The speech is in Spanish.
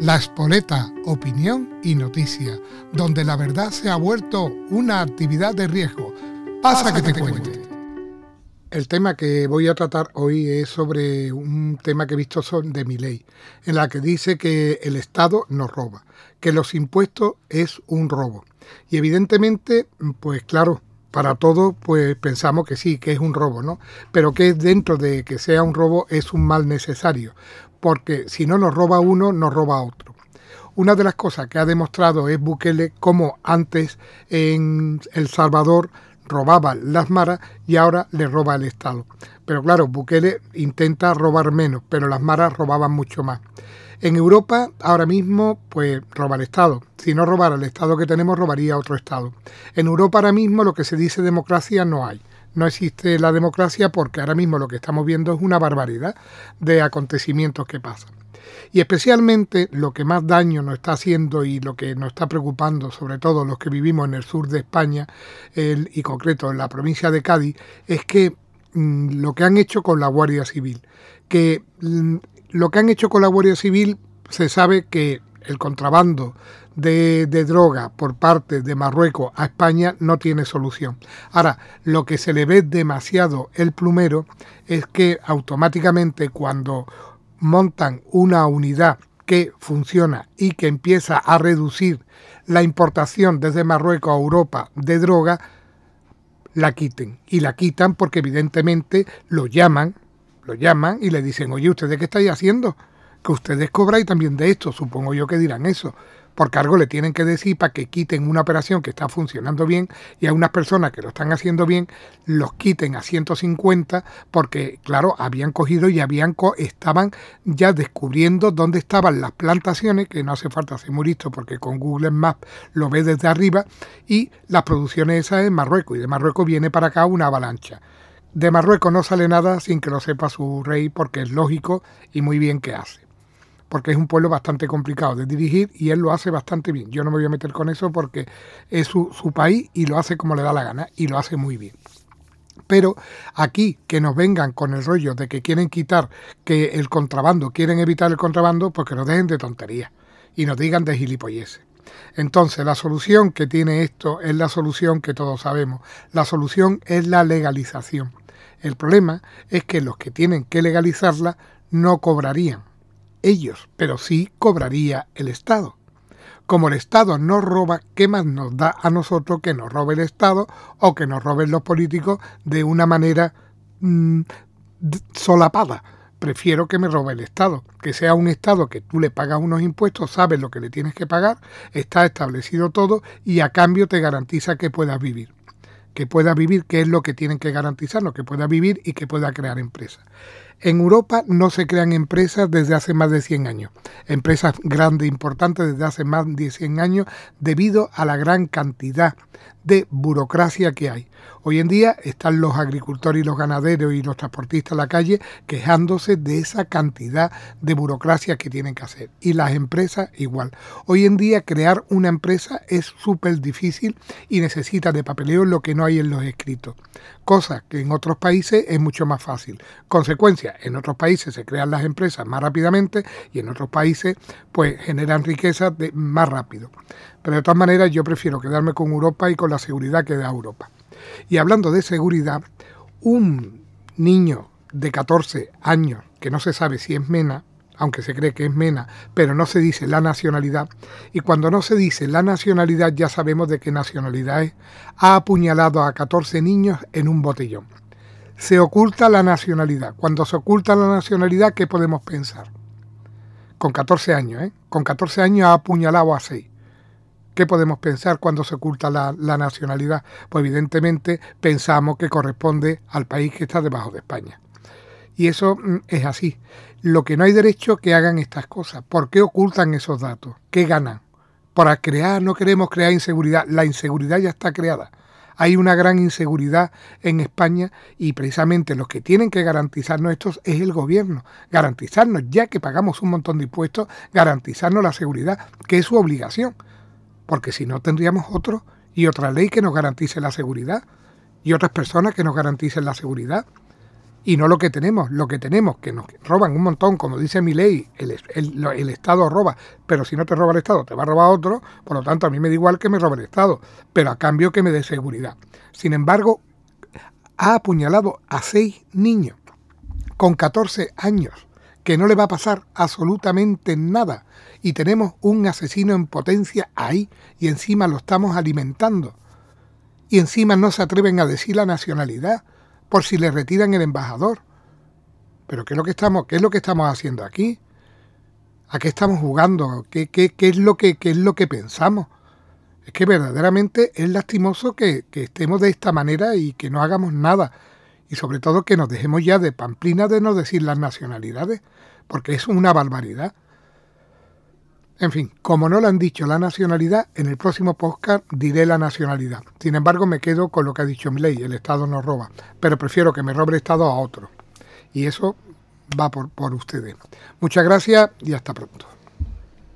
La Espoleta, opinión y noticia, donde la verdad se ha vuelto una actividad de riesgo. Pasa, que, te, cuente. El tema que voy a tratar hoy es sobre un tema que he visto de mi ley, en la que dice que el Estado nos roba, que los impuestos es un robo. Y evidentemente, pues claro, para todos, pues pensamos que sí, que es un robo, ¿no? Pero que dentro de que sea un robo es un mal necesario, porque si no nos roba uno, nos roba otro. Una de las cosas que ha demostrado es Bukele cómo antes en El Salvador robaba las maras y ahora le roba el Estado. Pero claro, Bukele intenta robar menos, pero las maras robaban mucho más. En Europa ahora mismo pues roba el Estado. Si no robara el Estado que tenemos, robaría otro Estado. En Europa ahora mismo lo que se dice democracia no hay no existe la democracia porque ahora mismo lo que estamos viendo es una barbaridad de acontecimientos que pasan. Y especialmente lo que más daño nos está haciendo y lo que nos está preocupando, sobre todo los que vivimos en el sur de España y concreto en la provincia de Cádiz, es que mm, lo que han hecho con la Guardia Civil. Que mm, lo que han hecho con la Guardia Civil se sabe que el contrabando de, droga por parte de Marruecos a España no tiene solución. Ahora, lo que se le ve demasiado el plumero es que automáticamente cuando montan una unidad que funciona y que empieza a reducir la importación desde Marruecos a Europa de droga, la quiten. Y la quitan porque evidentemente lo llaman, lo llaman y le dicen, oye, ¿ustedes qué estáis haciendo? Que ustedes cobráis también de esto, supongo yo que dirán eso porque algo le tienen que decir para que quiten una operación que está funcionando bien y a unas personas que lo están haciendo bien los quiten a 150 porque claro habían cogido y habían estaban ya descubriendo dónde estaban las plantaciones que no hace falta ser muy listo porque con Google Maps lo ve desde arriba y las producciones esas en Marruecos y de Marruecos viene para acá una avalancha de Marruecos no sale nada sin que lo sepa su rey porque es lógico y muy bien que hace porque es un pueblo bastante complicado de dirigir y él lo hace bastante bien. Yo no me voy a meter con eso porque es su, país y lo hace como le da la gana y lo hace muy bien. Pero aquí que nos vengan con el rollo de que quieren quitar que el contrabando, quieren evitar el contrabando, pues que nos dejen de tonterías y nos digan de gilipolleces. Entonces, la solución que tiene esto es la solución que todos sabemos. La solución es la legalización. El problema es que los que tienen que legalizarla no cobrarían ellos, pero sí cobraría el Estado. Como el Estado no roba, ¿qué más nos da a nosotros que nos robe el Estado o que nos roben los políticos de una manera mm, solapada? Prefiero que me robe el Estado, que sea un Estado que tú le pagas unos impuestos, sabes lo que le tienes que pagar, está establecido todo y a cambio te garantiza que puedas vivir que pueda vivir, que es lo que tienen que garantizarnos, que pueda vivir y que pueda crear empresas. En Europa no se crean empresas desde hace más de 100 años, empresas grandes, importantes desde hace más de 100 años, debido a la gran cantidad de burocracia que hay. Hoy en día están los agricultores y los ganaderos y los transportistas en la calle quejándose de esa cantidad de burocracia que tienen que hacer. Y las empresas igual. Hoy en día crear una empresa es súper difícil y necesita de papeleo lo que no hay en los escritos. Cosa que en otros países es mucho más fácil. Consecuencia, en otros países se crean las empresas más rápidamente y en otros países pues generan riqueza más rápido. Pero de todas maneras yo prefiero quedarme con Europa y con la seguridad que da Europa. Y hablando de seguridad, un niño de 14 años, que no se sabe si es MENA, aunque se cree que es MENA, pero no se dice la nacionalidad, y cuando no se dice la nacionalidad ya sabemos de qué nacionalidad es, ha apuñalado a 14 niños en un botellón. Se oculta la nacionalidad. Cuando se oculta la nacionalidad, ¿qué podemos pensar? Con 14 años, ¿eh? Con 14 años ha apuñalado a 6. ¿Qué podemos pensar cuando se oculta la, nacionalidad? Pues evidentemente pensamos que corresponde al país que está debajo de España. Y eso mm, es así. Lo que no hay derecho que hagan estas cosas. ¿Por qué ocultan esos datos? ¿Qué ganan? Para crear, no queremos crear inseguridad. La inseguridad ya está creada. Hay una gran inseguridad en España y precisamente los que tienen que garantizarnos esto es el gobierno. Garantizarnos, ya que pagamos un montón de impuestos, garantizarnos la seguridad, que es su obligación porque si no tendríamos otro y otra ley que nos garantice la seguridad y otras personas que nos garanticen la seguridad. y no lo que tenemos. Lo que tenemos, que nos roban un montón, como dice mi ley, el, Estado roba, pero si no te roba el Estado, te va a robar otro, por lo tanto a mí me da igual que me robe el Estado, pero a cambio que me dé seguridad. Sin embargo, ha apuñalado a seis niños con 14 años, que no le va a pasar absolutamente nada, y tenemos un asesino en potencia ahí, y encima lo estamos alimentando. Y encima no se atreven a decir la nacionalidad por si le retiran el embajador. Pero ¿qué es lo que estamos, qué es lo que estamos haciendo aquí? ¿A qué estamos jugando? ¿Qué, qué, qué es, lo que, qué es lo que pensamos? Es que verdaderamente es lastimoso que, que, estemos de esta manera y que no hagamos nada. Y sobre todo que nos dejemos ya de pamplina de no decir las nacionalidades, porque es una barbaridad. En fin, como no le han dicho la nacionalidad, en el próximo podcast diré la nacionalidad. Sin embargo, me quedo con lo que ha dicho ley, el Estado no roba, pero prefiero que me robe el Estado a otro. Y eso va por, por ustedes. Muchas gracias y hasta pronto.